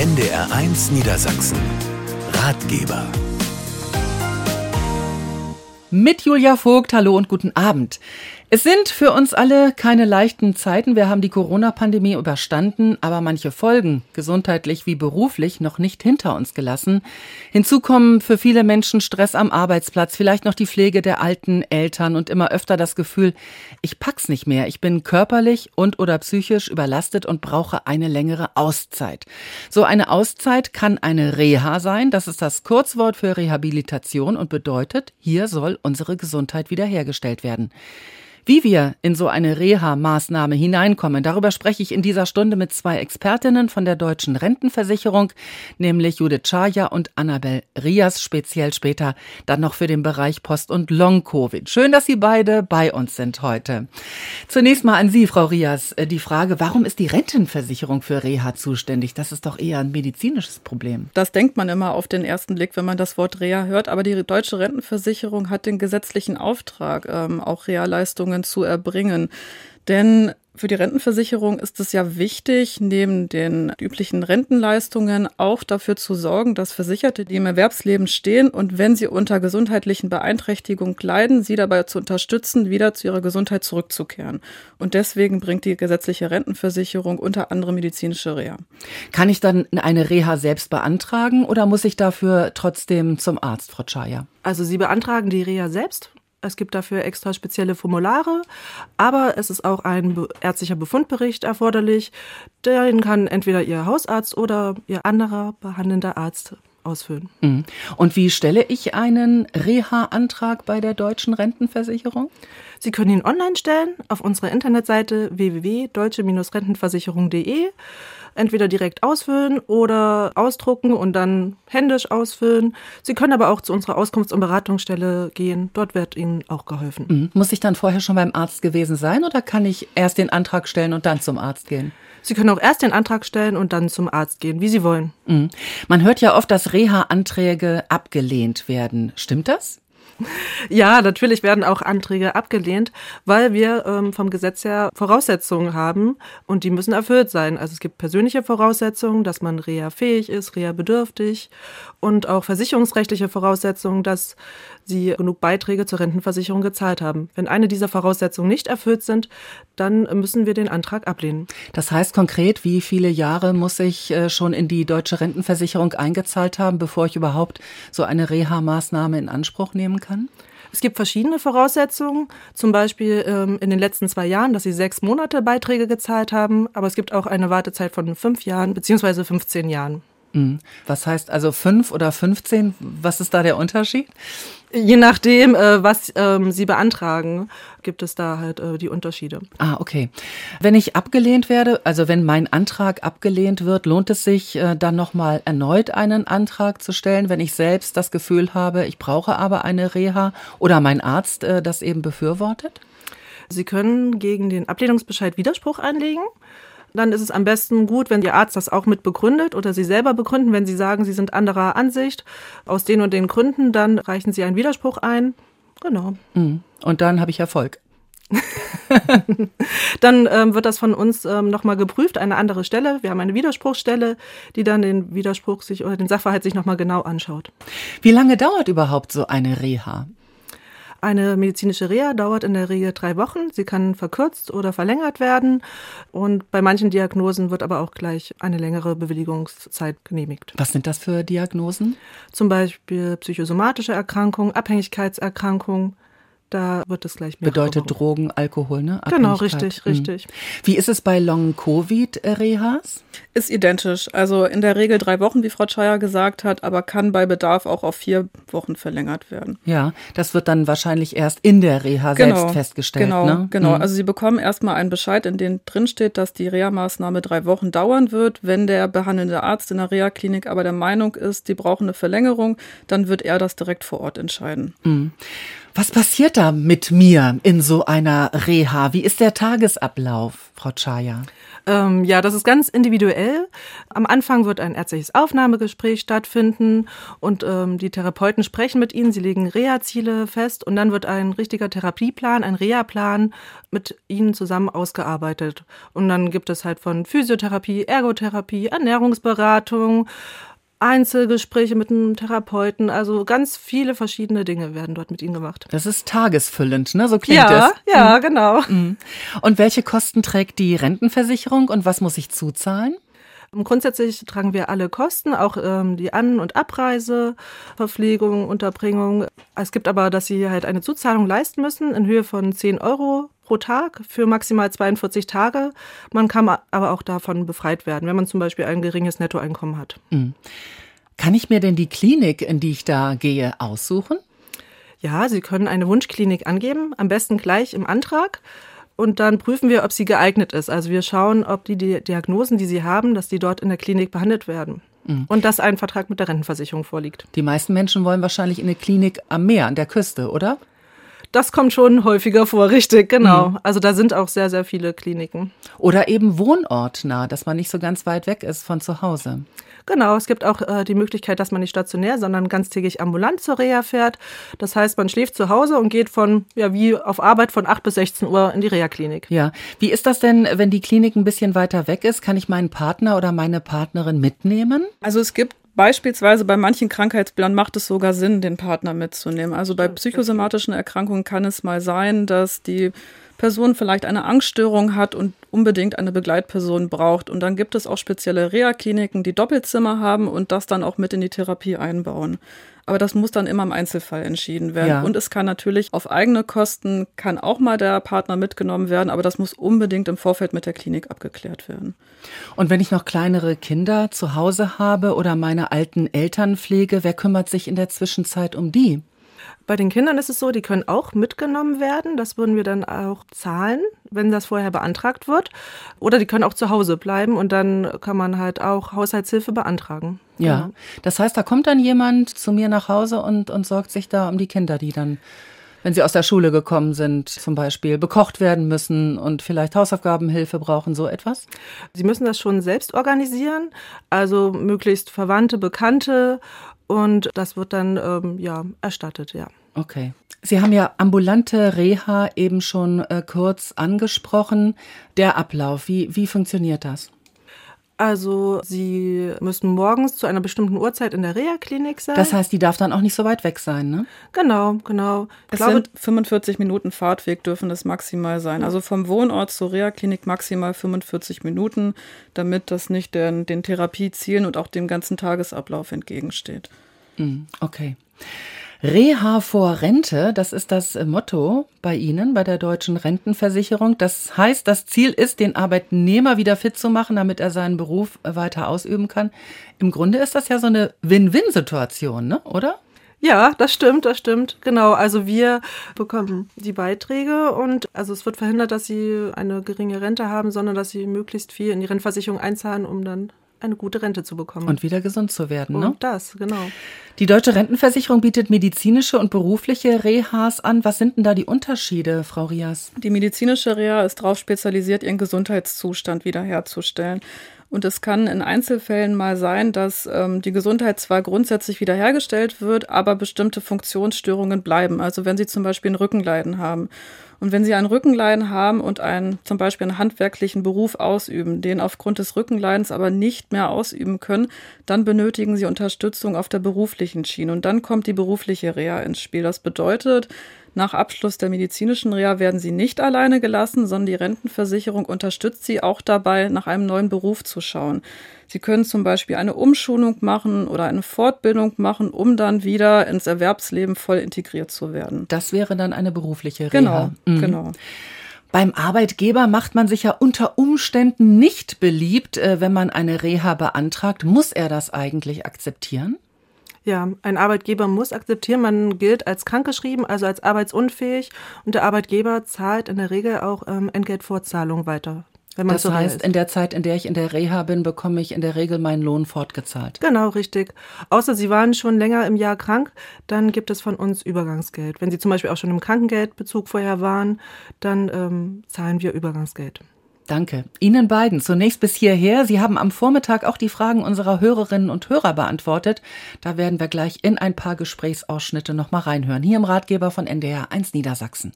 NDR1 Niedersachsen. Ratgeber. Mit Julia Vogt, hallo und guten Abend. Es sind für uns alle keine leichten Zeiten. Wir haben die Corona-Pandemie überstanden, aber manche Folgen, gesundheitlich wie beruflich, noch nicht hinter uns gelassen. Hinzu kommen für viele Menschen Stress am Arbeitsplatz, vielleicht noch die Pflege der alten Eltern und immer öfter das Gefühl, ich pack's nicht mehr. Ich bin körperlich und oder psychisch überlastet und brauche eine längere Auszeit. So eine Auszeit kann eine Reha sein. Das ist das Kurzwort für Rehabilitation und bedeutet, hier soll unsere Gesundheit wiederhergestellt werden. Wie wir in so eine Reha-Maßnahme hineinkommen, darüber spreche ich in dieser Stunde mit zwei Expertinnen von der Deutschen Rentenversicherung, nämlich Judith Chaya und Annabel Rias, speziell später dann noch für den Bereich Post- und Long-Covid. Schön, dass Sie beide bei uns sind heute. Zunächst mal an Sie, Frau Rias, äh, die Frage, warum ist die Rentenversicherung für Reha zuständig? Das ist doch eher ein medizinisches Problem. Das denkt man immer auf den ersten Blick, wenn man das Wort Reha hört, aber die Deutsche Rentenversicherung hat den gesetzlichen Auftrag, ähm, auch Reha-Leistungen Leistungen zu erbringen. Denn für die Rentenversicherung ist es ja wichtig, neben den üblichen Rentenleistungen auch dafür zu sorgen, dass Versicherte, die im Erwerbsleben stehen und wenn sie unter gesundheitlichen Beeinträchtigungen leiden, sie dabei zu unterstützen, wieder zu ihrer Gesundheit zurückzukehren. Und deswegen bringt die gesetzliche Rentenversicherung unter anderem medizinische Reha. Kann ich dann eine Reha selbst beantragen oder muss ich dafür trotzdem zum Arzt, Frau Chaya? Also Sie beantragen die Reha selbst es gibt dafür extra spezielle Formulare, aber es ist auch ein ärztlicher Befundbericht erforderlich. Den kann entweder Ihr Hausarzt oder Ihr anderer behandelnder Arzt ausfüllen. Mhm. Und wie stelle ich einen Reha-Antrag bei der deutschen Rentenversicherung? Sie können ihn online stellen auf unserer Internetseite www.deutsche-rentenversicherung.de entweder direkt ausfüllen oder ausdrucken und dann händisch ausfüllen. Sie können aber auch zu unserer Auskunfts- und Beratungsstelle gehen. Dort wird Ihnen auch geholfen. Mhm. Muss ich dann vorher schon beim Arzt gewesen sein oder kann ich erst den Antrag stellen und dann zum Arzt gehen? Sie können auch erst den Antrag stellen und dann zum Arzt gehen, wie Sie wollen. Mhm. Man hört ja oft, dass Reha-Anträge abgelehnt werden. Stimmt das? Ja, natürlich werden auch Anträge abgelehnt, weil wir ähm, vom Gesetz her Voraussetzungen haben und die müssen erfüllt sein. Also es gibt persönliche Voraussetzungen, dass man reha-fähig ist, reha-bedürftig und auch versicherungsrechtliche Voraussetzungen, dass sie genug Beiträge zur Rentenversicherung gezahlt haben. Wenn eine dieser Voraussetzungen nicht erfüllt sind, dann müssen wir den Antrag ablehnen. Das heißt konkret, wie viele Jahre muss ich äh, schon in die deutsche Rentenversicherung eingezahlt haben, bevor ich überhaupt so eine Reha-Maßnahme in Anspruch nehmen kann? Es gibt verschiedene Voraussetzungen, zum Beispiel ähm, in den letzten zwei Jahren, dass sie sechs Monate Beiträge gezahlt haben, aber es gibt auch eine Wartezeit von fünf Jahren beziehungsweise 15 Jahren. Mhm. Was heißt also fünf oder 15? Was ist da der Unterschied? Je nachdem, äh, was ähm, Sie beantragen, gibt es da halt äh, die Unterschiede. Ah, okay. Wenn ich abgelehnt werde, also wenn mein Antrag abgelehnt wird, lohnt es sich äh, dann nochmal erneut einen Antrag zu stellen, wenn ich selbst das Gefühl habe, ich brauche aber eine Reha oder mein Arzt das eben befürwortet? Sie können gegen den Ablehnungsbescheid Widerspruch einlegen dann ist es am besten gut, wenn Ihr Arzt das auch mit begründet oder Sie selber begründen. Wenn Sie sagen, Sie sind anderer Ansicht aus den und den Gründen, dann reichen Sie einen Widerspruch ein. Genau. Mhm. Und dann habe ich Erfolg. dann ähm, wird das von uns ähm, nochmal geprüft, eine andere Stelle. Wir haben eine Widerspruchsstelle, die dann den Widerspruch sich oder den Sachverhalt sich nochmal genau anschaut. Wie lange dauert überhaupt so eine Reha? Eine medizinische Reha dauert in der Regel drei Wochen. Sie kann verkürzt oder verlängert werden. Und bei manchen Diagnosen wird aber auch gleich eine längere Bewilligungszeit genehmigt. Was sind das für Diagnosen? Zum Beispiel psychosomatische Erkrankungen, Abhängigkeitserkrankungen, da wird es gleich mehr. Bedeutet Drogen, Alkohol, ne? Genau, richtig, hm. richtig. Wie ist es bei Long-Covid-Rehas? Ist identisch. Also in der Regel drei Wochen, wie Frau Scheier gesagt hat, aber kann bei Bedarf auch auf vier Wochen verlängert werden. Ja, das wird dann wahrscheinlich erst in der Reha genau, selbst festgestellt. Genau, ne? genau. Mhm. Also Sie bekommen erstmal einen Bescheid, in dem drin steht, dass die Reha-Maßnahme drei Wochen dauern wird. Wenn der behandelnde Arzt in der Reha-Klinik aber der Meinung ist, die brauchen eine Verlängerung, dann wird er das direkt vor Ort entscheiden. Mhm. Was passiert da mit mir in so einer Reha? Wie ist der Tagesablauf, Frau Chaya? Ähm, ja, das ist ganz individuell. Am Anfang wird ein ärztliches Aufnahmegespräch stattfinden und ähm, die Therapeuten sprechen mit Ihnen. Sie legen Reha-Ziele fest und dann wird ein richtiger Therapieplan, ein Reha-Plan mit Ihnen zusammen ausgearbeitet. Und dann gibt es halt von Physiotherapie, Ergotherapie, Ernährungsberatung, Einzelgespräche mit einem Therapeuten, also ganz viele verschiedene Dinge werden dort mit ihnen gemacht. Das ist tagesfüllend, ne? So klingt ja, es. Ja, mhm. genau. Mhm. Und welche Kosten trägt die Rentenversicherung und was muss ich zuzahlen? Grundsätzlich tragen wir alle Kosten, auch ähm, die An- und Abreise, Verpflegung, Unterbringung. Es gibt aber, dass Sie halt eine Zuzahlung leisten müssen in Höhe von 10 Euro pro Tag für maximal 42 Tage. Man kann aber auch davon befreit werden, wenn man zum Beispiel ein geringes Nettoeinkommen hat. Mhm. Kann ich mir denn die Klinik, in die ich da gehe, aussuchen? Ja, Sie können eine Wunschklinik angeben, am besten gleich im Antrag. Und dann prüfen wir, ob sie geeignet ist. Also wir schauen, ob die Diagnosen, die sie haben, dass die dort in der Klinik behandelt werden. Mhm. Und dass ein Vertrag mit der Rentenversicherung vorliegt. Die meisten Menschen wollen wahrscheinlich in eine Klinik am Meer, an der Küste, oder? Das kommt schon häufiger vor, richtig, genau. Mhm. Also da sind auch sehr, sehr viele Kliniken. Oder eben wohnortnah, dass man nicht so ganz weit weg ist von zu Hause. Genau, es gibt auch äh, die Möglichkeit, dass man nicht stationär, sondern ganztägig ambulant zur Reha fährt. Das heißt, man schläft zu Hause und geht von, ja, wie auf Arbeit von 8 bis 16 Uhr in die Reha-Klinik. Ja, wie ist das denn, wenn die Klinik ein bisschen weiter weg ist? Kann ich meinen Partner oder meine Partnerin mitnehmen? Also es gibt Beispielsweise bei manchen Krankheitsbildern macht es sogar Sinn, den Partner mitzunehmen. Also bei psychosomatischen Erkrankungen kann es mal sein, dass die Person vielleicht eine Angststörung hat und unbedingt eine Begleitperson braucht. Und dann gibt es auch spezielle Reha-Kliniken, die Doppelzimmer haben und das dann auch mit in die Therapie einbauen. Aber das muss dann immer im Einzelfall entschieden werden. Ja. Und es kann natürlich auf eigene Kosten, kann auch mal der Partner mitgenommen werden, aber das muss unbedingt im Vorfeld mit der Klinik abgeklärt werden. Und wenn ich noch kleinere Kinder zu Hause habe oder meine alten Eltern pflege, wer kümmert sich in der Zwischenzeit um die? Bei den Kindern ist es so, die können auch mitgenommen werden. Das würden wir dann auch zahlen, wenn das vorher beantragt wird. Oder die können auch zu Hause bleiben und dann kann man halt auch Haushaltshilfe beantragen. Ja, genau. das heißt, da kommt dann jemand zu mir nach Hause und, und sorgt sich da um die Kinder, die dann wenn sie aus der Schule gekommen sind, zum Beispiel bekocht werden müssen und vielleicht Hausaufgabenhilfe brauchen, so etwas? Sie müssen das schon selbst organisieren, also möglichst Verwandte, Bekannte und das wird dann ähm, ja erstattet, ja. Okay. Sie haben ja ambulante Reha eben schon äh, kurz angesprochen. Der Ablauf, wie, wie funktioniert das? Also Sie müssen morgens zu einer bestimmten Uhrzeit in der Reha-Klinik sein. Das heißt, die darf dann auch nicht so weit weg sein, ne? Genau, genau. Ich es glaube, sind 45 Minuten Fahrtweg dürfen es maximal sein. Also vom Wohnort zur Reha-Klinik maximal 45 Minuten, damit das nicht den, den Therapiezielen und auch dem ganzen Tagesablauf entgegensteht. Hm, okay. Reha vor Rente, das ist das Motto bei Ihnen, bei der deutschen Rentenversicherung. Das heißt, das Ziel ist, den Arbeitnehmer wieder fit zu machen, damit er seinen Beruf weiter ausüben kann. Im Grunde ist das ja so eine Win-Win-Situation, ne? oder? Ja, das stimmt, das stimmt. Genau. Also wir bekommen die Beiträge und also es wird verhindert, dass sie eine geringe Rente haben, sondern dass sie möglichst viel in die Rentenversicherung einzahlen, um dann eine gute Rente zu bekommen. Und wieder gesund zu werden, ne? Und das, genau. Die Deutsche Rentenversicherung bietet medizinische und berufliche Rehas an. Was sind denn da die Unterschiede, Frau Rias? Die medizinische Reha ist darauf spezialisiert, ihren Gesundheitszustand wiederherzustellen. Und es kann in Einzelfällen mal sein, dass ähm, die Gesundheit zwar grundsätzlich wiederhergestellt wird, aber bestimmte Funktionsstörungen bleiben. Also wenn Sie zum Beispiel ein Rückenleiden haben und wenn Sie ein Rückenleiden haben und einen, zum Beispiel einen handwerklichen Beruf ausüben, den aufgrund des Rückenleidens aber nicht mehr ausüben können, dann benötigen Sie Unterstützung auf der beruflichen Schiene. Und dann kommt die berufliche Reha ins Spiel. Das bedeutet, nach Abschluss der medizinischen Reha werden sie nicht alleine gelassen, sondern die Rentenversicherung unterstützt sie auch dabei, nach einem neuen Beruf zu schauen. Sie können zum Beispiel eine Umschulung machen oder eine Fortbildung machen, um dann wieder ins Erwerbsleben voll integriert zu werden. Das wäre dann eine berufliche Reha. Genau, mhm. genau. Beim Arbeitgeber macht man sich ja unter Umständen nicht beliebt, äh, wenn man eine Reha beantragt. Muss er das eigentlich akzeptieren? Ja, ein Arbeitgeber muss akzeptieren, man gilt als krankgeschrieben, also als arbeitsunfähig und der Arbeitgeber zahlt in der Regel auch ähm, Entgeltvorzahlung weiter. Wenn man das so heißt, ist. in der Zeit, in der ich in der Reha bin, bekomme ich in der Regel meinen Lohn fortgezahlt. Genau, richtig. Außer Sie waren schon länger im Jahr krank, dann gibt es von uns Übergangsgeld. Wenn Sie zum Beispiel auch schon im Krankengeldbezug vorher waren, dann ähm, zahlen wir Übergangsgeld. Danke. Ihnen beiden zunächst bis hierher. Sie haben am Vormittag auch die Fragen unserer Hörerinnen und Hörer beantwortet. Da werden wir gleich in ein paar Gesprächsausschnitte nochmal reinhören. Hier im Ratgeber von NDR 1 Niedersachsen.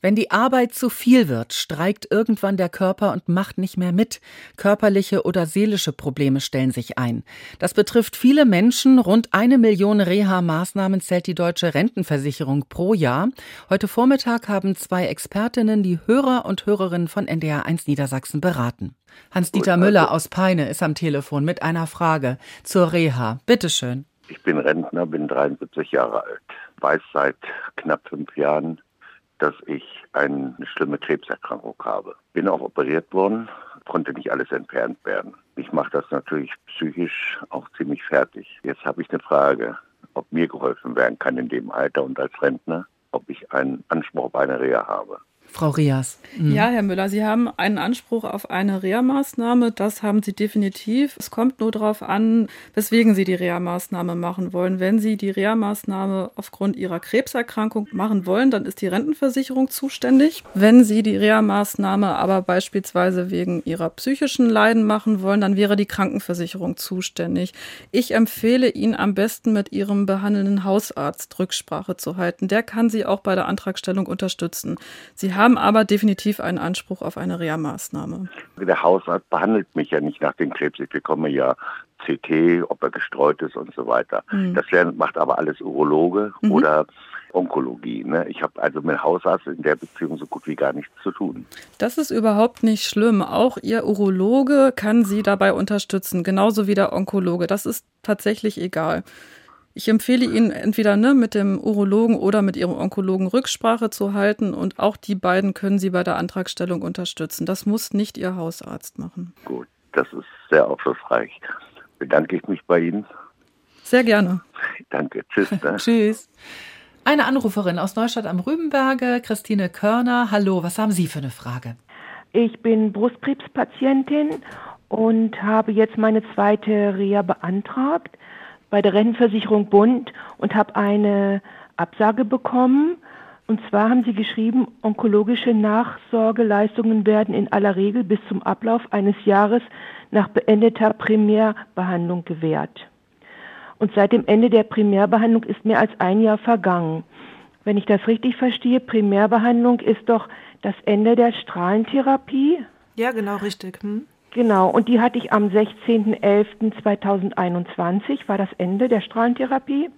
Wenn die Arbeit zu viel wird, streikt irgendwann der Körper und macht nicht mehr mit. Körperliche oder seelische Probleme stellen sich ein. Das betrifft viele Menschen. Rund eine Million Reha-Maßnahmen zählt die deutsche Rentenversicherung pro Jahr. Heute Vormittag haben zwei Expertinnen die Hörer und Hörerinnen von NDR 1 Niedersachsen beraten. Hans-Dieter Müller aus Peine ist am Telefon mit einer Frage zur Reha. Bitteschön. Ich bin Rentner, bin 73 Jahre alt, weiß seit knapp fünf Jahren, dass ich eine schlimme Krebserkrankung habe. Bin auch operiert worden, konnte nicht alles entfernt werden. Ich mache das natürlich psychisch auch ziemlich fertig. Jetzt habe ich eine Frage, ob mir geholfen werden kann in dem Alter und als Rentner, ob ich einen Anspruch auf eine Reha habe. Frau Rias. Mhm. Ja, Herr Müller, Sie haben einen Anspruch auf eine Reha-Maßnahme. Das haben Sie definitiv. Es kommt nur darauf an, weswegen Sie die Reha-Maßnahme machen wollen. Wenn Sie die Reha-Maßnahme aufgrund Ihrer Krebserkrankung machen wollen, dann ist die Rentenversicherung zuständig. Wenn Sie die Reha-Maßnahme aber beispielsweise wegen Ihrer psychischen Leiden machen wollen, dann wäre die Krankenversicherung zuständig. Ich empfehle Ihnen am besten mit Ihrem behandelnden Hausarzt Rücksprache zu halten. Der kann Sie auch bei der Antragstellung unterstützen. Sie haben aber definitiv einen Anspruch auf eine Reha-Maßnahme. Der Hausarzt behandelt mich ja nicht nach dem Krebs. Ich bekomme ja CT, ob er gestreut ist und so weiter. Mhm. Das macht aber alles Urologe mhm. oder Onkologie. Ne? Ich habe also mit Hausarzt in der Beziehung so gut wie gar nichts zu tun. Das ist überhaupt nicht schlimm. Auch Ihr Urologe kann Sie dabei unterstützen, genauso wie der Onkologe. Das ist tatsächlich egal. Ich empfehle Ihnen entweder ne, mit dem Urologen oder mit Ihrem Onkologen Rücksprache zu halten und auch die beiden können Sie bei der Antragstellung unterstützen. Das muss nicht Ihr Hausarzt machen. Gut, das ist sehr aufschlussreich. Bedanke ich mich bei Ihnen. Sehr gerne. Danke. Tschüss. Ne? Tschüss. Eine Anruferin aus Neustadt am Rübenberge, Christine Körner. Hallo, was haben Sie für eine Frage? Ich bin Brustkrebspatientin und habe jetzt meine zweite Reha beantragt bei der Rentenversicherung Bund und habe eine Absage bekommen. Und zwar haben sie geschrieben, onkologische Nachsorgeleistungen werden in aller Regel bis zum Ablauf eines Jahres nach beendeter Primärbehandlung gewährt. Und seit dem Ende der Primärbehandlung ist mehr als ein Jahr vergangen. Wenn ich das richtig verstehe, Primärbehandlung ist doch das Ende der Strahlentherapie. Ja, genau, richtig. Hm? Genau, und die hatte ich am 16.11.2021, war das Ende der Strahlentherapie.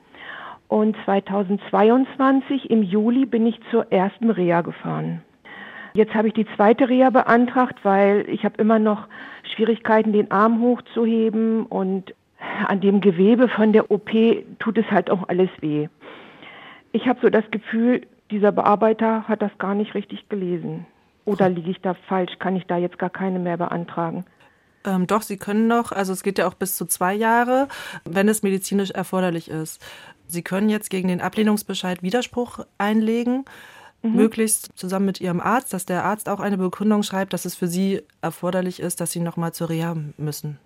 Und 2022 im Juli bin ich zur ersten Reha gefahren. Jetzt habe ich die zweite Reha beantragt, weil ich habe immer noch Schwierigkeiten, den Arm hochzuheben und an dem Gewebe von der OP tut es halt auch alles weh. Ich habe so das Gefühl, dieser Bearbeiter hat das gar nicht richtig gelesen. Oder liege ich da falsch? Kann ich da jetzt gar keine mehr beantragen? Ähm, doch, Sie können noch, also es geht ja auch bis zu zwei Jahre, wenn es medizinisch erforderlich ist. Sie können jetzt gegen den Ablehnungsbescheid Widerspruch einlegen, mhm. möglichst zusammen mit Ihrem Arzt, dass der Arzt auch eine Begründung schreibt, dass es für Sie erforderlich ist, dass Sie nochmal zur Reha müssen.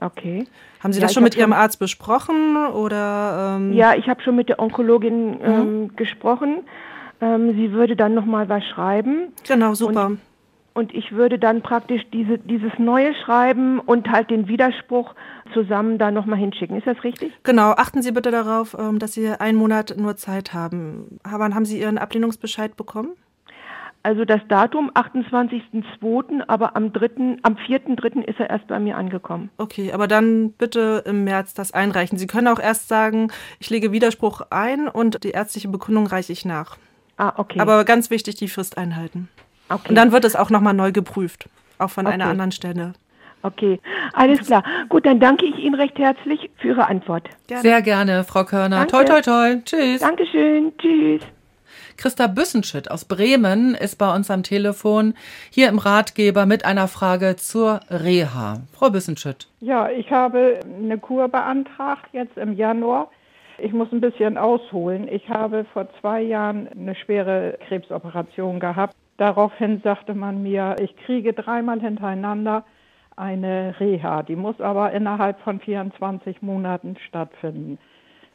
Okay. Haben Sie ja, das schon mit Ihrem schon, Arzt besprochen oder? Ähm? Ja, ich habe schon mit der Onkologin mhm. ähm, gesprochen. Ähm, sie würde dann nochmal was schreiben. Genau, super. Und, und, ich würde dann praktisch diese, dieses neue schreiben und halt den Widerspruch zusammen da nochmal hinschicken. Ist das richtig? Genau. Achten Sie bitte darauf, ähm, dass Sie einen Monat nur Zeit haben. Wann haben Sie Ihren Ablehnungsbescheid bekommen? Also das Datum 28.02., aber am 3., am 4.3. ist er erst bei mir angekommen. Okay, aber dann bitte im März das einreichen. Sie können auch erst sagen, ich lege Widerspruch ein und die ärztliche Begründung reiche ich nach. Ah, okay. Aber ganz wichtig, die Frist einhalten. Okay. Und dann wird es auch nochmal neu geprüft, auch von okay. einer anderen Stelle. Okay, alles klar. Gut, dann danke ich Ihnen recht herzlich für Ihre Antwort. Gerne. Sehr gerne, Frau Körner. Danke. Toi, toi, toi. Tschüss. Dankeschön. Tschüss. Christa Büssenschütt aus Bremen ist bei uns am Telefon hier im Ratgeber mit einer Frage zur Reha. Frau Büssenschütt. Ja, ich habe eine Kur beantragt jetzt im Januar Ich muss ein bisschen ausholen. Ich habe vor zwei Jahren eine schwere Krebsoperation gehabt. Daraufhin sagte man mir, ich kriege dreimal hintereinander eine Reha. Die muss aber innerhalb von 24 Monaten stattfinden.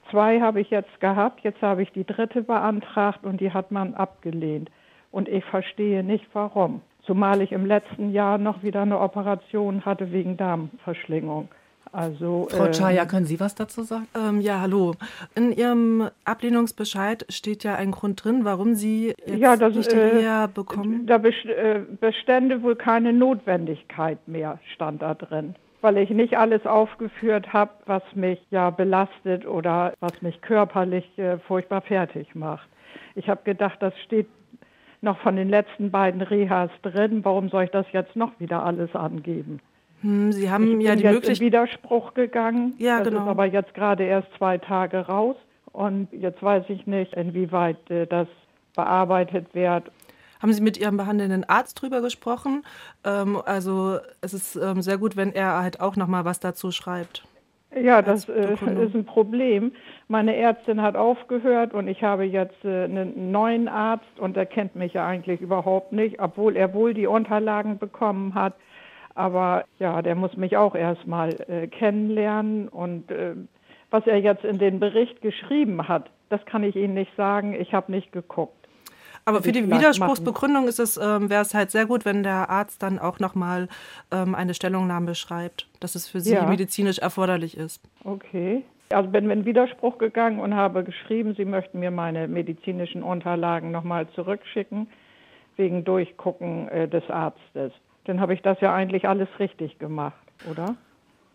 Zwei habe ich jetzt gehabt, jetzt habe ich die dritte beantragt und die hat man abgelehnt. Und ich verstehe nicht warum. Zumal ich im letzten Jahr noch wieder eine Operation hatte wegen Darmverschlingung. Also, Frau Chaya, ähm, können Sie was dazu sagen? Ähm, ja, hallo. In Ihrem Ablehnungsbescheid steht ja ein Grund drin, warum Sie jetzt ja, das, nicht die Reha äh, bekommen. Da äh, bestände wohl keine Notwendigkeit mehr, stand da drin. Weil ich nicht alles aufgeführt habe, was mich ja belastet oder was mich körperlich äh, furchtbar fertig macht. Ich habe gedacht, das steht noch von den letzten beiden Rehas drin. Warum soll ich das jetzt noch wieder alles angeben? Hm, Sie haben ich ja die Möglichkeit. Widerspruch gegangen. Ja, das genau. ist aber jetzt gerade erst zwei Tage raus. Und jetzt weiß ich nicht, inwieweit äh, das bearbeitet wird. Haben Sie mit Ihrem behandelnden Arzt drüber gesprochen? Ähm, also es ist ähm, sehr gut, wenn er halt auch noch mal was dazu schreibt. Ja, das äh, ist ein Problem. Meine Ärztin hat aufgehört und ich habe jetzt äh, einen neuen Arzt und der kennt mich ja eigentlich überhaupt nicht, obwohl er wohl die Unterlagen bekommen hat. Aber ja, der muss mich auch erstmal äh, kennenlernen und äh, was er jetzt in den Bericht geschrieben hat, das kann ich Ihnen nicht sagen. Ich habe nicht geguckt. Aber für die Widerspruchsbegründung ist es, ähm, wäre es halt sehr gut, wenn der Arzt dann auch nochmal ähm, eine Stellungnahme schreibt, dass es für Sie ja. medizinisch erforderlich ist. Okay. Also bin in Widerspruch gegangen und habe geschrieben, Sie möchten mir meine medizinischen Unterlagen nochmal zurückschicken, wegen Durchgucken äh, des Arztes. Dann habe ich das ja eigentlich alles richtig gemacht, oder?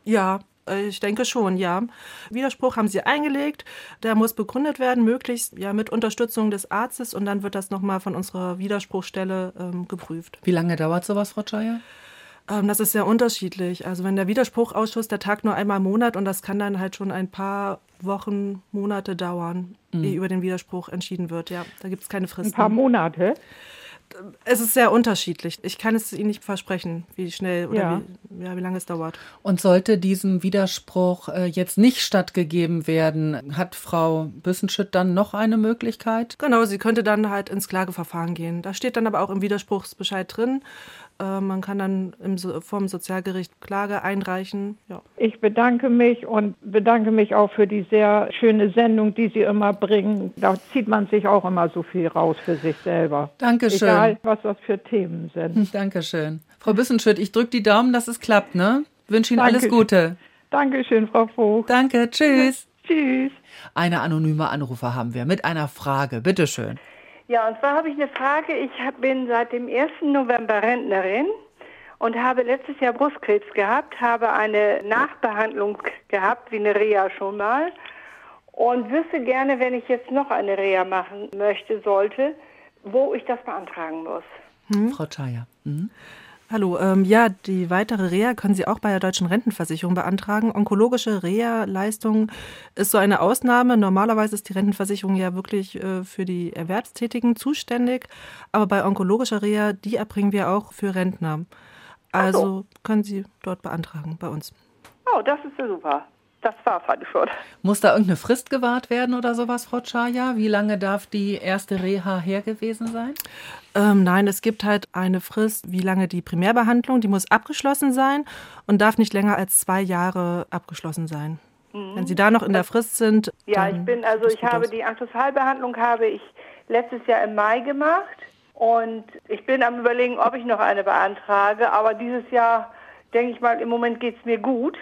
Ja, äh, ich denke schon, ja. Widerspruch haben Sie eingelegt. Der muss begründet werden, möglichst ja mit Unterstützung des Arztes und dann wird das nochmal von unserer Widerspruchstelle ähm, geprüft. Wie lange dauert sowas, Frau Chaya? Ähm, das ist sehr unterschiedlich. Also wenn der Widerspruchausschuss, der tagt nur einmal im Monat und das kann dann halt schon ein paar Wochen, Monate dauern, mhm. ehe über den Widerspruch entschieden wird. Ja, da gibt es keine Fristen. Ein paar Monate? Es ist sehr unterschiedlich. Ich kann es Ihnen nicht versprechen, wie schnell oder ja. Wie, ja, wie lange es dauert. Und sollte diesem Widerspruch äh, jetzt nicht stattgegeben werden, hat Frau Büssenschütt dann noch eine Möglichkeit? Genau, sie könnte dann halt ins Klageverfahren gehen. Da steht dann aber auch im Widerspruchsbescheid drin, äh, man kann dann im, vom Sozialgericht Klage einreichen. Ja. Ich bedanke mich und bedanke mich auch für die sehr schöne Sendung, die Sie immer bringen. Da zieht man sich auch immer so viel raus für sich selber. Dankeschön. Egal, was das für Themen sind. Dankeschön. Frau Büssenschütt, ich drücke die Daumen, dass es klappt, ne? Wünsche Ihnen Danke. alles Gute. Dankeschön, Frau Vogt. Danke, tschüss. Tschüss. Eine anonyme Anrufer haben wir mit einer Frage. Bitteschön. Ja, und zwar habe ich eine Frage. Ich bin seit dem 1. November Rentnerin und habe letztes Jahr Brustkrebs gehabt, habe eine Nachbehandlung gehabt, wie eine Reha schon mal. Und wüsste gerne, wenn ich jetzt noch eine Reha machen möchte, sollte, wo ich das beantragen muss. Hm? Frau Chaya. Mhm. Hallo, ähm, ja, die weitere Reha können Sie auch bei der Deutschen Rentenversicherung beantragen. Onkologische Reha-Leistung ist so eine Ausnahme. Normalerweise ist die Rentenversicherung ja wirklich äh, für die Erwerbstätigen zuständig, aber bei onkologischer Reha, die erbringen wir auch für Rentner. Also so. können Sie dort beantragen bei uns. Oh, das ist ja super. Das war halt schon. Muss da irgendeine Frist gewahrt werden oder sowas, Frau Chaya? Wie lange darf die erste Reha her gewesen sein? Ähm, nein, es gibt halt eine Frist, wie lange die Primärbehandlung, die muss abgeschlossen sein und darf nicht länger als zwei Jahre abgeschlossen sein. Mhm. Wenn Sie da noch in der Frist sind. Ja, ich bin, also ich habe aus. die Anschlussheilbehandlung habe ich letztes Jahr im Mai gemacht und ich bin am überlegen, ob ich noch eine beantrage, aber dieses Jahr denke ich mal, im Moment geht es mir gut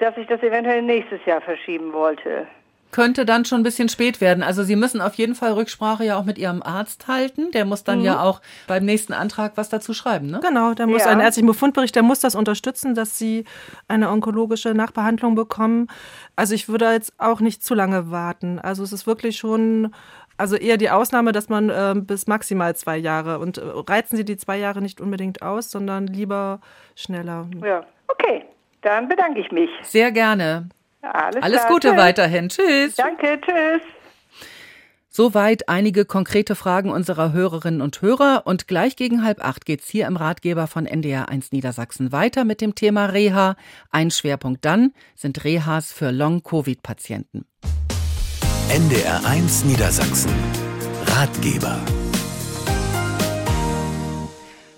dass ich das eventuell nächstes Jahr verschieben wollte. Könnte dann schon ein bisschen spät werden. Also Sie müssen auf jeden Fall Rücksprache ja auch mit Ihrem Arzt halten. Der muss dann mhm. ja auch beim nächsten Antrag was dazu schreiben, ne? Genau, der muss ja. einen ärztlichen Befundbericht, der muss das unterstützen, dass Sie eine onkologische Nachbehandlung bekommen. Also ich würde jetzt auch nicht zu lange warten. Also es ist wirklich schon also eher die Ausnahme, dass man äh, bis maximal zwei Jahre und äh, reizen Sie die zwei Jahre nicht unbedingt aus, sondern lieber schneller. Ja, okay. Dann bedanke ich mich. Sehr gerne. Alles, Alles klar. Gute tschüss. weiterhin. Tschüss. Danke, tschüss. Soweit einige konkrete Fragen unserer Hörerinnen und Hörer. Und gleich gegen halb acht geht's hier im Ratgeber von NDR1 Niedersachsen weiter mit dem Thema Reha. Ein Schwerpunkt dann sind Rehas für Long-Covid-Patienten. NDR1 Niedersachsen. Ratgeber.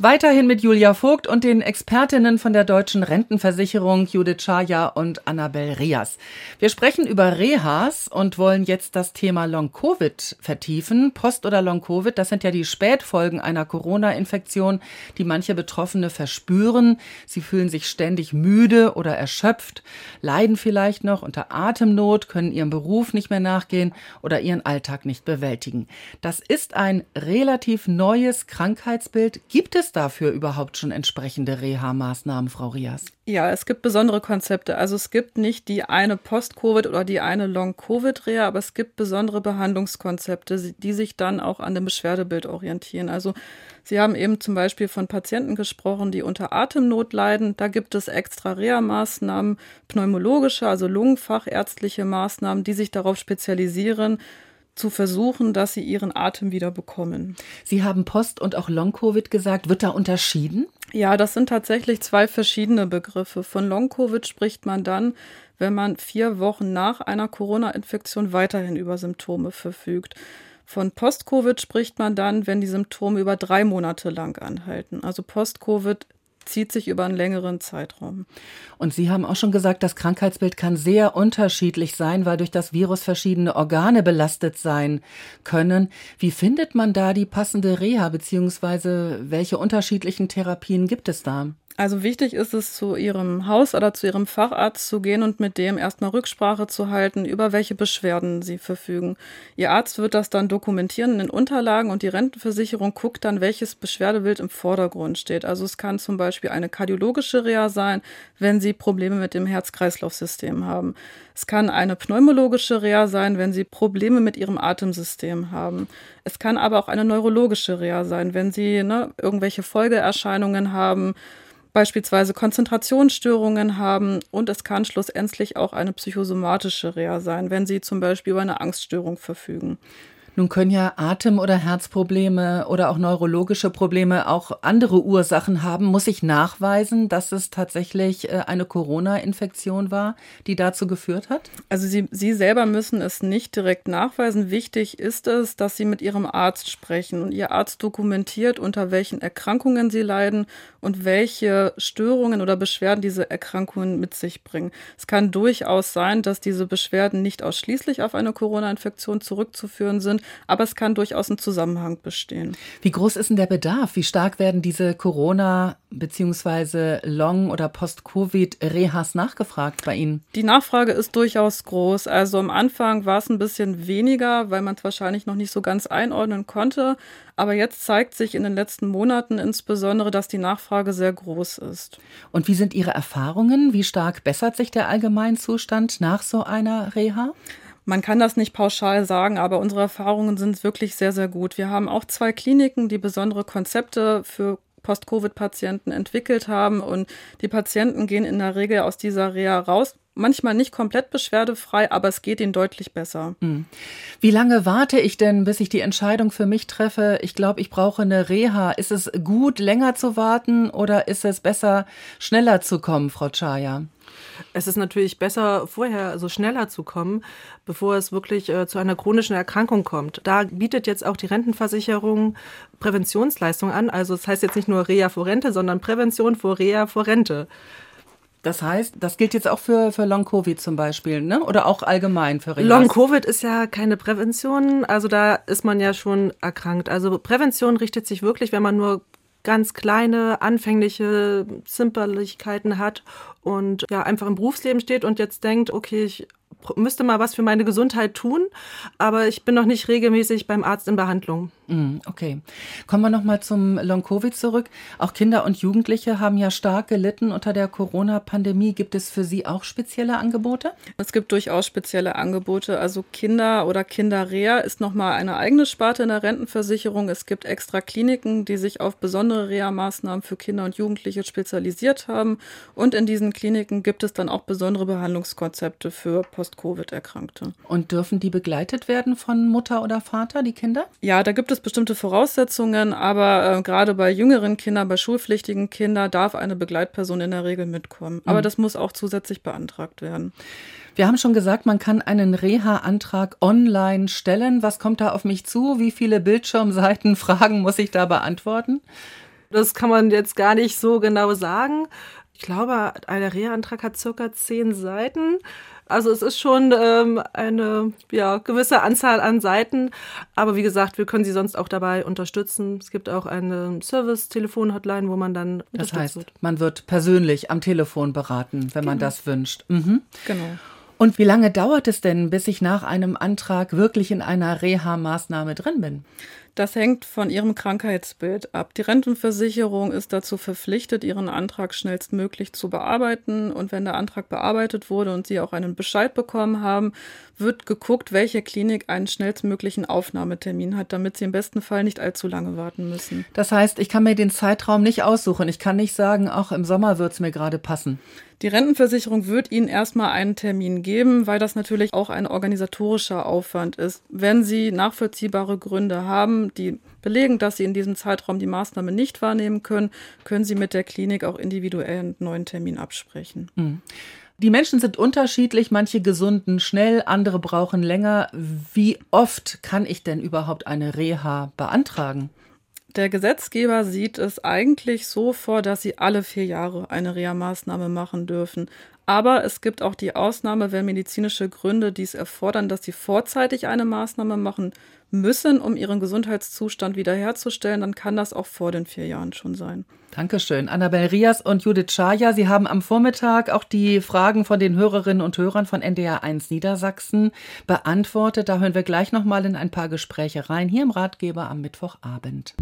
Weiterhin mit Julia Vogt und den Expertinnen von der Deutschen Rentenversicherung Judith Schaja und Annabel Rias. Wir sprechen über Rehas und wollen jetzt das Thema Long-Covid vertiefen. Post- oder Long-Covid, das sind ja die Spätfolgen einer Corona-Infektion, die manche Betroffene verspüren. Sie fühlen sich ständig müde oder erschöpft, leiden vielleicht noch unter Atemnot, können ihrem Beruf nicht mehr nachgehen oder ihren Alltag nicht bewältigen. Das ist ein relativ neues Krankheitsbild. Gibt es dafür überhaupt schon entsprechende Reha-Maßnahmen, Frau Rias? Ja, es gibt besondere Konzepte. Also es gibt nicht die eine Post-Covid oder die eine Long-Covid-Reha, aber es gibt besondere Behandlungskonzepte, die sich dann auch an dem Beschwerdebild orientieren. Also Sie haben eben zum Beispiel von Patienten gesprochen, die unter Atemnot leiden. Da gibt es extra Reha-Maßnahmen, pneumologische, also lungenfachärztliche Maßnahmen, die sich darauf spezialisieren, zu versuchen, dass sie ihren Atem wieder bekommen. Sie haben Post- und auch Long-Covid gesagt. Wird da unterschieden? Ja, das sind tatsächlich zwei verschiedene Begriffe. Von Long-Covid spricht man dann, wenn man vier Wochen nach einer Corona-Infektion weiterhin über Symptome verfügt. Von Post-Covid spricht man dann, wenn die Symptome über drei Monate lang anhalten. Also Post-Covid zieht sich über einen längeren Zeitraum. Und Sie haben auch schon gesagt, das Krankheitsbild kann sehr unterschiedlich sein, weil durch das Virus verschiedene Organe belastet sein können. Wie findet man da die passende Reha, beziehungsweise welche unterschiedlichen Therapien gibt es da? Also wichtig ist es, zu Ihrem Haus- oder zu Ihrem Facharzt zu gehen und mit dem erstmal Rücksprache zu halten, über welche Beschwerden Sie verfügen. Ihr Arzt wird das dann dokumentieren in den Unterlagen und die Rentenversicherung guckt dann, welches Beschwerdebild im Vordergrund steht. Also es kann zum Beispiel eine kardiologische Reha sein, wenn Sie Probleme mit dem Herz-Kreislauf-System haben. Es kann eine pneumologische Reha sein, wenn Sie Probleme mit Ihrem Atemsystem haben. Es kann aber auch eine neurologische Reha sein, wenn Sie ne, irgendwelche Folgeerscheinungen haben, beispielsweise Konzentrationsstörungen haben und es kann schlussendlich auch eine psychosomatische Reha sein, wenn sie zum Beispiel über eine Angststörung verfügen. Nun können ja Atem- oder Herzprobleme oder auch neurologische Probleme auch andere Ursachen haben. Muss ich nachweisen, dass es tatsächlich äh, eine Corona-Infektion war, die dazu geführt hat? Also Sie, Sie selber müssen es nicht direkt nachweisen. Wichtig ist es, dass Sie mit Ihrem Arzt sprechen und Ihr Arzt dokumentiert, unter welchen Erkrankungen Sie leiden und welche Störungen oder Beschwerden diese Erkrankungen mit sich bringen. Es kann durchaus sein, dass diese Beschwerden nicht ausschließlich auf eine Corona-Infektion zurückzuführen sind, aber es kann durchaus ein Zusammenhang bestehen. Wie groß ist denn der Bedarf? Wie stark werden diese Corona- bzw. Long- oder Post-Covid-Rehas nachgefragt bei Ihnen? Die Nachfrage ist durchaus groß. Also am Anfang war es ein bisschen weniger, weil man es wahrscheinlich noch nicht so ganz einordnen konnte. Aber jetzt zeigt sich in den letzten Monaten insbesondere, dass die Nachfrage sehr groß ist. Und wie sind Ihre Erfahrungen? Wie stark bessert sich der Allgemeinzustand nach so einer Reha? Man kann das nicht pauschal sagen, aber unsere Erfahrungen sind wirklich sehr, sehr gut. Wir haben auch zwei Kliniken, die besondere Konzepte für Post-Covid-Patienten entwickelt haben und die Patienten gehen in der Regel aus dieser Reha raus. Manchmal nicht komplett beschwerdefrei, aber es geht ihnen deutlich besser. Hm. Wie lange warte ich denn, bis ich die Entscheidung für mich treffe? Ich glaube, ich brauche eine Reha. Ist es gut, länger zu warten oder ist es besser, schneller zu kommen, Frau Chaya? Es ist natürlich besser, vorher so also schneller zu kommen, bevor es wirklich äh, zu einer chronischen Erkrankung kommt. Da bietet jetzt auch die Rentenversicherung Präventionsleistungen an. Also es das heißt jetzt nicht nur Reha vor Rente, sondern Prävention vor Reha vor Rente. Das heißt, das gilt jetzt auch für, für Long-Covid zum Beispiel, ne? Oder auch allgemein für Reha? Long-Covid ist ja keine Prävention, also da ist man ja schon erkrankt. Also Prävention richtet sich wirklich, wenn man nur ganz kleine, anfängliche Zimperlichkeiten hat und ja einfach im Berufsleben steht und jetzt denkt, okay, ich müsste mal was für meine Gesundheit tun, aber ich bin noch nicht regelmäßig beim Arzt in Behandlung. Mm, okay. Kommen wir nochmal zum Long-Covid zurück. Auch Kinder und Jugendliche haben ja stark gelitten unter der Corona-Pandemie. Gibt es für Sie auch spezielle Angebote? Es gibt durchaus spezielle Angebote. Also Kinder oder Kinderreha ist nochmal eine eigene Sparte in der Rentenversicherung. Es gibt extra Kliniken, die sich auf besondere Reha-Maßnahmen für Kinder und Jugendliche spezialisiert haben. Und in diesen Kliniken gibt es dann auch besondere Behandlungskonzepte für Post Post-Covid-Erkrankte. Und dürfen die begleitet werden von Mutter oder Vater, die Kinder? Ja, da gibt es bestimmte Voraussetzungen, aber äh, gerade bei jüngeren Kindern, bei schulpflichtigen Kindern darf eine Begleitperson in der Regel mitkommen. Aber mhm. das muss auch zusätzlich beantragt werden. Wir haben schon gesagt, man kann einen Reha-Antrag online stellen. Was kommt da auf mich zu? Wie viele Bildschirmseiten, Fragen muss ich da beantworten? Das kann man jetzt gar nicht so genau sagen. Ich glaube, ein Reha-Antrag hat circa zehn Seiten. Also es ist schon ähm, eine ja, gewisse Anzahl an Seiten. Aber wie gesagt, wir können Sie sonst auch dabei unterstützen. Es gibt auch eine Service-Telefon-Hotline, wo man dann Das heißt, wird. man wird persönlich am Telefon beraten, wenn genau. man das wünscht. Mhm. Genau. Und wie lange dauert es denn, bis ich nach einem Antrag wirklich in einer Reha-Maßnahme drin bin? Das hängt von Ihrem Krankheitsbild ab. Die Rentenversicherung ist dazu verpflichtet, Ihren Antrag schnellstmöglich zu bearbeiten. Und wenn der Antrag bearbeitet wurde und Sie auch einen Bescheid bekommen haben, wird geguckt, welche Klinik einen schnellstmöglichen Aufnahmetermin hat, damit Sie im besten Fall nicht allzu lange warten müssen. Das heißt, ich kann mir den Zeitraum nicht aussuchen. Ich kann nicht sagen, auch im Sommer wird es mir gerade passen. Die Rentenversicherung wird Ihnen erstmal einen Termin geben, weil das natürlich auch ein organisatorischer Aufwand ist. Wenn Sie nachvollziehbare Gründe haben, die belegen, dass Sie in diesem Zeitraum die Maßnahme nicht wahrnehmen können, können Sie mit der Klinik auch individuell einen neuen Termin absprechen. Mhm. Die Menschen sind unterschiedlich, manche gesunden schnell, andere brauchen länger. Wie oft kann ich denn überhaupt eine Reha beantragen? Der Gesetzgeber sieht es eigentlich so vor, dass sie alle vier Jahre eine Reha-Maßnahme machen dürfen. Aber es gibt auch die Ausnahme, wenn medizinische Gründe dies erfordern, dass sie vorzeitig eine Maßnahme machen müssen, um ihren Gesundheitszustand wiederherzustellen, dann kann das auch vor den vier Jahren schon sein. Dankeschön. Annabel Rias und Judith Schaja, Sie haben am Vormittag auch die Fragen von den Hörerinnen und Hörern von NDR 1 Niedersachsen beantwortet. Da hören wir gleich nochmal in ein paar Gespräche rein, hier im Ratgeber am Mittwochabend.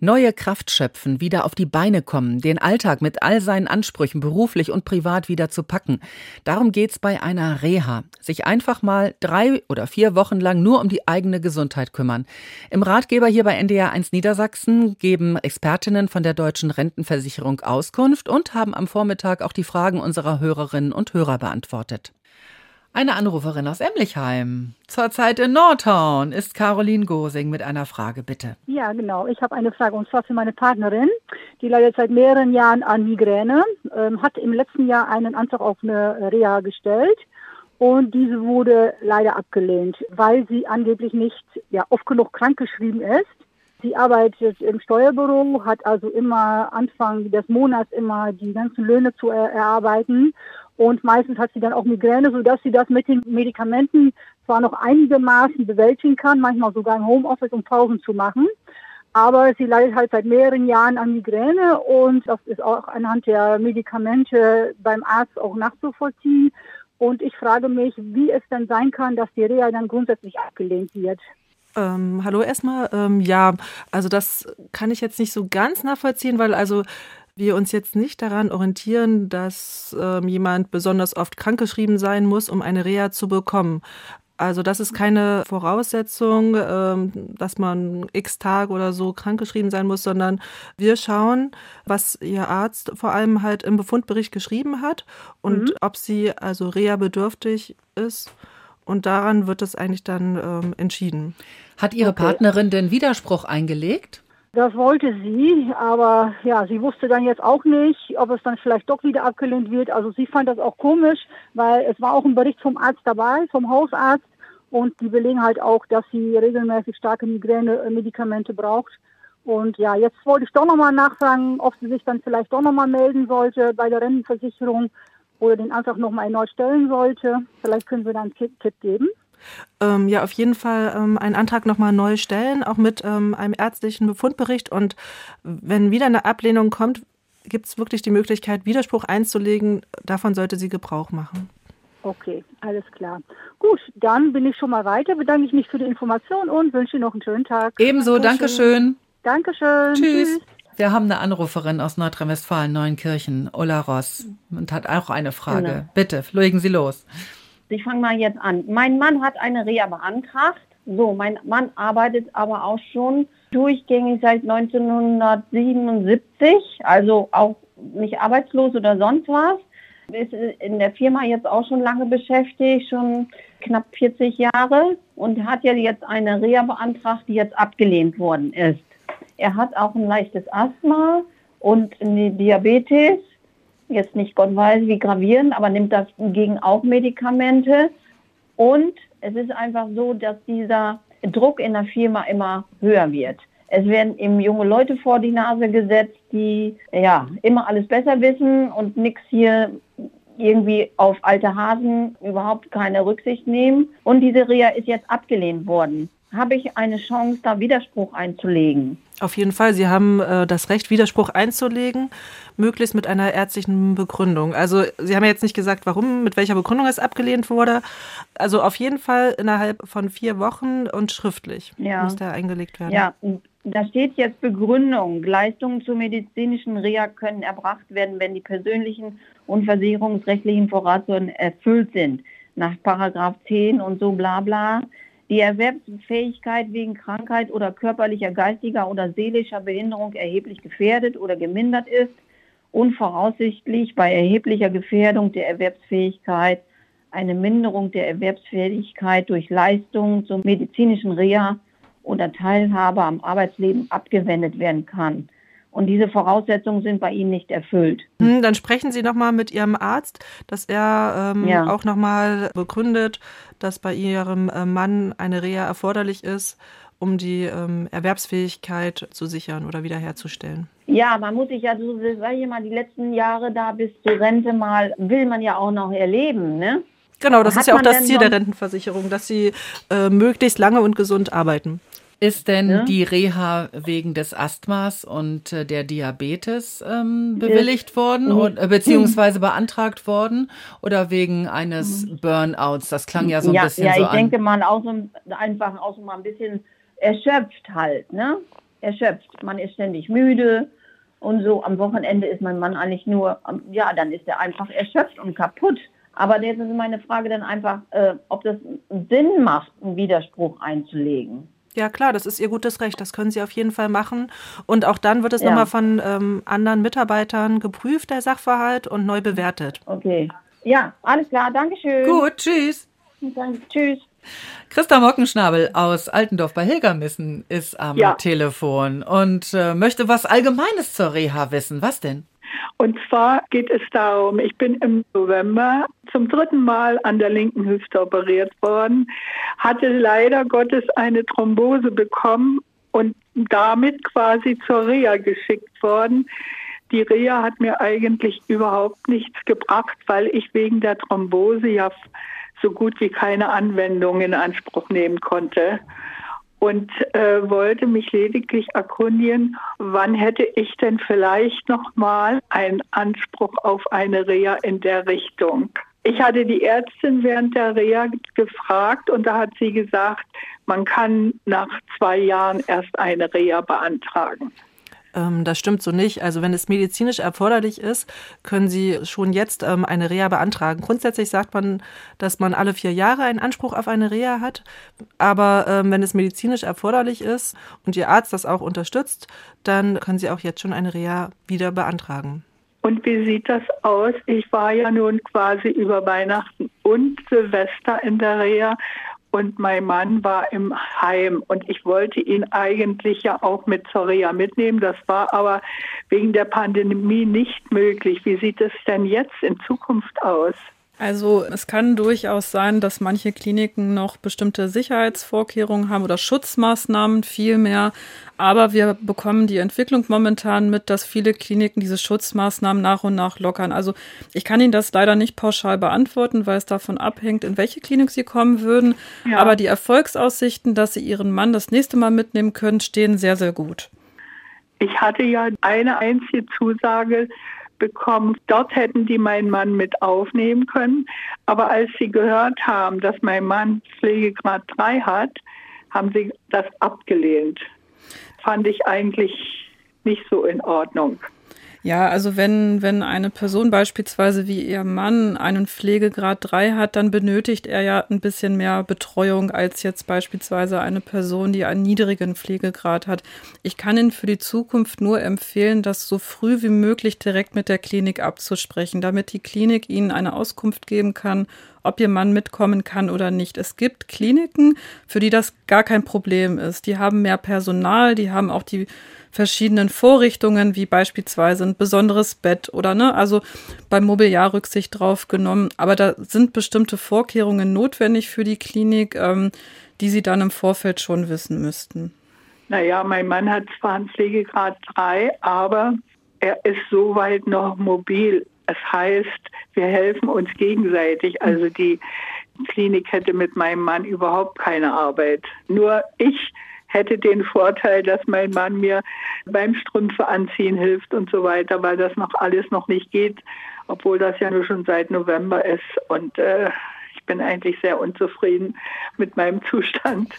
Neue Kraft schöpfen, wieder auf die Beine kommen, den Alltag mit all seinen Ansprüchen beruflich und privat wieder zu packen. Darum geht's bei einer Reha. Sich einfach mal drei oder vier Wochen lang nur um die eigene Gesundheit kümmern. Im Ratgeber hier bei NDR 1 Niedersachsen geben Expertinnen von der Deutschen Rentenversicherung Auskunft und haben am Vormittag auch die Fragen unserer Hörerinnen und Hörer beantwortet. Eine Anruferin aus Emlichheim. Zurzeit in Nordtown ist Caroline Gosing mit einer Frage, bitte. Ja, genau. Ich habe eine Frage und zwar für meine Partnerin, die leidet seit mehreren Jahren an Migräne, ähm, hat im letzten Jahr einen Antrag auf eine Reha gestellt und diese wurde leider abgelehnt, weil sie angeblich nicht ja, oft genug krankgeschrieben ist. Sie arbeitet im Steuerbüro, hat also immer Anfang des Monats immer die ganzen Löhne zu er erarbeiten und meistens hat sie dann auch Migräne, sodass sie das mit den Medikamenten zwar noch einigermaßen bewältigen kann, manchmal sogar im Homeoffice, um Pausen zu machen. Aber sie leidet halt seit mehreren Jahren an Migräne und das ist auch anhand der Medikamente beim Arzt auch nachzuvollziehen. Und ich frage mich, wie es denn sein kann, dass die Reha dann grundsätzlich abgelehnt wird. Ähm, hallo erstmal. Ähm, ja, also das kann ich jetzt nicht so ganz nachvollziehen, weil also wir uns jetzt nicht daran orientieren, dass ähm, jemand besonders oft krankgeschrieben sein muss, um eine Reha zu bekommen. Also das ist keine Voraussetzung, ähm, dass man x Tag oder so krankgeschrieben sein muss, sondern wir schauen, was Ihr Arzt vor allem halt im Befundbericht geschrieben hat und mhm. ob sie also Reha bedürftig ist. Und daran wird es eigentlich dann ähm, entschieden. Hat Ihre okay. Partnerin denn Widerspruch eingelegt? Das wollte sie, aber ja, sie wusste dann jetzt auch nicht, ob es dann vielleicht doch wieder abgelehnt wird. Also sie fand das auch komisch, weil es war auch ein Bericht vom Arzt dabei, vom Hausarzt. Und die belegen halt auch, dass sie regelmäßig starke Migräne-Medikamente braucht. Und ja, jetzt wollte ich doch nochmal nachfragen, ob sie sich dann vielleicht doch nochmal melden sollte bei der Rentenversicherung oder den Antrag nochmal erneut stellen sollte. Vielleicht können Sie da einen Tipp geben. Ähm, ja, auf jeden Fall ähm, einen Antrag nochmal neu stellen, auch mit ähm, einem ärztlichen Befundbericht. Und wenn wieder eine Ablehnung kommt, gibt es wirklich die Möglichkeit, Widerspruch einzulegen. Davon sollte sie Gebrauch machen. Okay, alles klar. Gut, dann bin ich schon mal weiter. Bedanke ich mich für die Information und wünsche Ihnen noch einen schönen Tag. Ebenso, Dankeschön. Dankeschön. Tschüss. Tschüss. Wir haben eine Anruferin aus Nordrhein-Westfalen, Neunkirchen, Ulla Ross, und hat auch eine Frage. Genau. Bitte, legen Sie los. Ich fange mal jetzt an. Mein Mann hat eine Reha beantragt. So, mein Mann arbeitet aber auch schon durchgängig seit 1977, also auch nicht arbeitslos oder sonst was. Ist in der Firma jetzt auch schon lange beschäftigt, schon knapp 40 Jahre und hat ja jetzt eine Reha beantragt, die jetzt abgelehnt worden ist. Er hat auch ein leichtes Asthma und eine Diabetes. Jetzt nicht Gott weiß wie gravierend, aber nimmt dagegen auch Medikamente. Und es ist einfach so, dass dieser Druck in der Firma immer höher wird. Es werden eben junge Leute vor die Nase gesetzt, die ja immer alles besser wissen und nichts hier irgendwie auf alte Hasen überhaupt keine Rücksicht nehmen. Und diese Reha ist jetzt abgelehnt worden. Habe ich eine Chance, da Widerspruch einzulegen? Auf jeden Fall. Sie haben äh, das Recht, Widerspruch einzulegen, möglichst mit einer ärztlichen Begründung. Also Sie haben ja jetzt nicht gesagt, warum, mit welcher Begründung es abgelehnt wurde. Also auf jeden Fall innerhalb von vier Wochen und schriftlich ja. muss der eingelegt werden. Ja, da steht jetzt Begründung. Leistungen zur medizinischen Reha können erbracht werden, wenn die persönlichen und versicherungsrechtlichen Voraussetzungen erfüllt sind. Nach Paragraph 10 und so bla bla. Die Erwerbsfähigkeit wegen Krankheit oder körperlicher, geistiger oder seelischer Behinderung erheblich gefährdet oder gemindert ist und voraussichtlich bei erheblicher Gefährdung der Erwerbsfähigkeit eine Minderung der Erwerbsfähigkeit durch Leistungen zur medizinischen Reha oder Teilhabe am Arbeitsleben abgewendet werden kann. Und diese Voraussetzungen sind bei Ihnen nicht erfüllt. Hm, dann sprechen Sie nochmal mit Ihrem Arzt, dass er ähm, ja. auch nochmal begründet, dass bei Ihrem äh, Mann eine Reha erforderlich ist, um die ähm, Erwerbsfähigkeit zu sichern oder wiederherzustellen. Ja, man muss sich ja, so sage ich mal, die letzten Jahre da bis zur Rente mal, will man ja auch noch erleben, ne? Genau, das Hat ist ja auch das Ziel der Rentenversicherung, dass sie äh, möglichst lange und gesund arbeiten. Ist denn ja? die Reha wegen des Asthmas und äh, der Diabetes ähm, bewilligt worden und, äh, beziehungsweise beantragt worden oder wegen eines mhm. Burnouts? Das klang ja so ein ja, bisschen ja, so an. Ja, ich denke mal auch so einfach auch so mal ein bisschen erschöpft halt, ne? Erschöpft. Man ist ständig müde und so. Am Wochenende ist mein Mann eigentlich nur, ja, dann ist er einfach erschöpft und kaputt. Aber jetzt ist meine Frage dann einfach, äh, ob das Sinn macht, einen Widerspruch einzulegen. Ja, klar, das ist Ihr gutes Recht. Das können Sie auf jeden Fall machen. Und auch dann wird es ja. nochmal von ähm, anderen Mitarbeitern geprüft, der Sachverhalt, und neu bewertet. Okay. Ja, alles klar. Dankeschön. Gut, tschüss. Danke, tschüss. Christa Mockenschnabel aus Altendorf bei Hilgermissen ist am ja. Telefon und äh, möchte was Allgemeines zur Reha wissen. Was denn? Und zwar geht es darum, ich bin im November zum dritten Mal an der linken Hüfte operiert worden, hatte leider Gottes eine Thrombose bekommen und damit quasi zur Reha geschickt worden. Die Reha hat mir eigentlich überhaupt nichts gebracht, weil ich wegen der Thrombose ja so gut wie keine Anwendung in Anspruch nehmen konnte und äh, wollte mich lediglich erkundigen, wann hätte ich denn vielleicht noch mal einen Anspruch auf eine Reha in der Richtung. Ich hatte die Ärztin während der Reha gefragt und da hat sie gesagt, man kann nach zwei Jahren erst eine Reha beantragen. Ähm, das stimmt so nicht. Also wenn es medizinisch erforderlich ist, können Sie schon jetzt ähm, eine Reha beantragen. Grundsätzlich sagt man, dass man alle vier Jahre einen Anspruch auf eine Reha hat. Aber ähm, wenn es medizinisch erforderlich ist und Ihr Arzt das auch unterstützt, dann können Sie auch jetzt schon eine Reha wieder beantragen. Und wie sieht das aus? Ich war ja nun quasi über Weihnachten und Silvester in der Reha und mein Mann war im Heim und ich wollte ihn eigentlich ja auch mit Reha mitnehmen. Das war aber wegen der Pandemie nicht möglich. Wie sieht es denn jetzt in Zukunft aus? Also es kann durchaus sein, dass manche Kliniken noch bestimmte Sicherheitsvorkehrungen haben oder Schutzmaßnahmen vielmehr. Aber wir bekommen die Entwicklung momentan mit, dass viele Kliniken diese Schutzmaßnahmen nach und nach lockern. Also ich kann Ihnen das leider nicht pauschal beantworten, weil es davon abhängt, in welche Klinik Sie kommen würden. Ja. Aber die Erfolgsaussichten, dass Sie Ihren Mann das nächste Mal mitnehmen können, stehen sehr, sehr gut. Ich hatte ja eine einzige Zusage bekommen. Dort hätten die meinen Mann mit aufnehmen können. Aber als sie gehört haben, dass mein Mann Pflegegrad 3 hat, haben sie das abgelehnt. Fand ich eigentlich nicht so in Ordnung. Ja, also wenn, wenn eine Person beispielsweise wie ihr Mann einen Pflegegrad 3 hat, dann benötigt er ja ein bisschen mehr Betreuung als jetzt beispielsweise eine Person, die einen niedrigen Pflegegrad hat. Ich kann Ihnen für die Zukunft nur empfehlen, das so früh wie möglich direkt mit der Klinik abzusprechen, damit die Klinik Ihnen eine Auskunft geben kann, ob Ihr Mann mitkommen kann oder nicht. Es gibt Kliniken, für die das gar kein Problem ist. Die haben mehr Personal, die haben auch die verschiedenen Vorrichtungen, wie beispielsweise ein besonderes Bett oder ne, also beim Mobiliar Rücksicht drauf genommen. Aber da sind bestimmte Vorkehrungen notwendig für die Klinik, ähm, die Sie dann im Vorfeld schon wissen müssten. Naja, mein Mann hat zwar einen Pflegegrad 3, aber er ist soweit noch mobil. Es heißt, wir helfen uns gegenseitig. Also die Klinik hätte mit meinem Mann überhaupt keine Arbeit. Nur ich hätte den Vorteil, dass mein Mann mir beim Strümpfe anziehen hilft und so weiter, weil das noch alles noch nicht geht, obwohl das ja nur schon seit November ist. Und äh, ich bin eigentlich sehr unzufrieden mit meinem Zustand.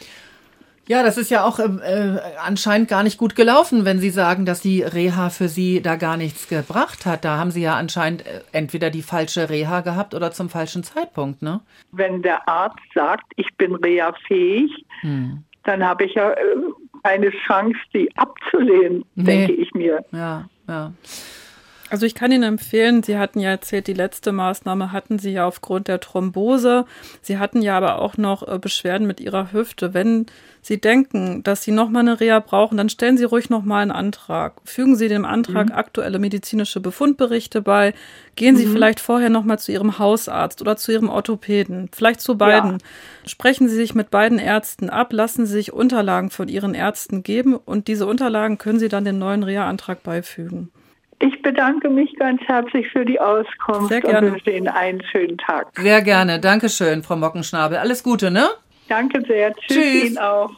Ja, das ist ja auch ähm, äh, anscheinend gar nicht gut gelaufen, wenn Sie sagen, dass die Reha für Sie da gar nichts gebracht hat. Da haben Sie ja anscheinend äh, entweder die falsche Reha gehabt oder zum falschen Zeitpunkt, ne? Wenn der Arzt sagt, ich bin reha-fähig, hm dann habe ich ja äh, keine Chance, die abzulehnen, nee. denke ich mir. Ja, ja. Also ich kann Ihnen empfehlen, Sie hatten ja erzählt, die letzte Maßnahme hatten Sie ja aufgrund der Thrombose. Sie hatten ja aber auch noch äh, Beschwerden mit Ihrer Hüfte. Wenn Sie denken, dass Sie nochmal eine Reha brauchen, dann stellen Sie ruhig nochmal einen Antrag. Fügen Sie dem Antrag mhm. aktuelle medizinische Befundberichte bei. Gehen Sie mhm. vielleicht vorher nochmal zu Ihrem Hausarzt oder zu Ihrem Orthopäden. Vielleicht zu beiden. Ja. Sprechen Sie sich mit beiden Ärzten ab. Lassen Sie sich Unterlagen von Ihren Ärzten geben und diese Unterlagen können Sie dann den neuen Reha-Antrag beifügen. Ich bedanke mich ganz herzlich für die Auskunft Sehr gerne. und wünsche Ihnen einen schönen Tag. Sehr gerne. Dankeschön, Frau Mockenschnabel. Alles Gute, ne? Danke sehr. Tschüss, Tschüss. Ihnen auch.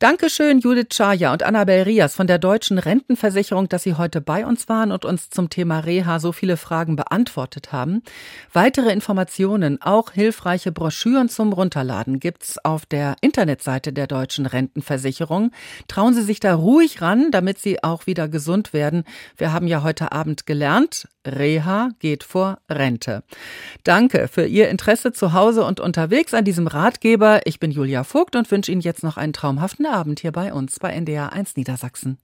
Dankeschön, Judith Chaya und Annabel Rias von der Deutschen Rentenversicherung, dass Sie heute bei uns waren und uns zum Thema Reha so viele Fragen beantwortet haben. Weitere Informationen, auch hilfreiche Broschüren zum Runterladen gibt's auf der Internetseite der Deutschen Rentenversicherung. Trauen Sie sich da ruhig ran, damit Sie auch wieder gesund werden. Wir haben ja heute Abend gelernt, Reha geht vor Rente. Danke für Ihr Interesse zu Hause und unterwegs an diesem Ratgeber. Ich bin Julia Vogt und wünsche Ihnen jetzt noch einen traumhaften Abend hier bei uns bei NDR 1 Niedersachsen.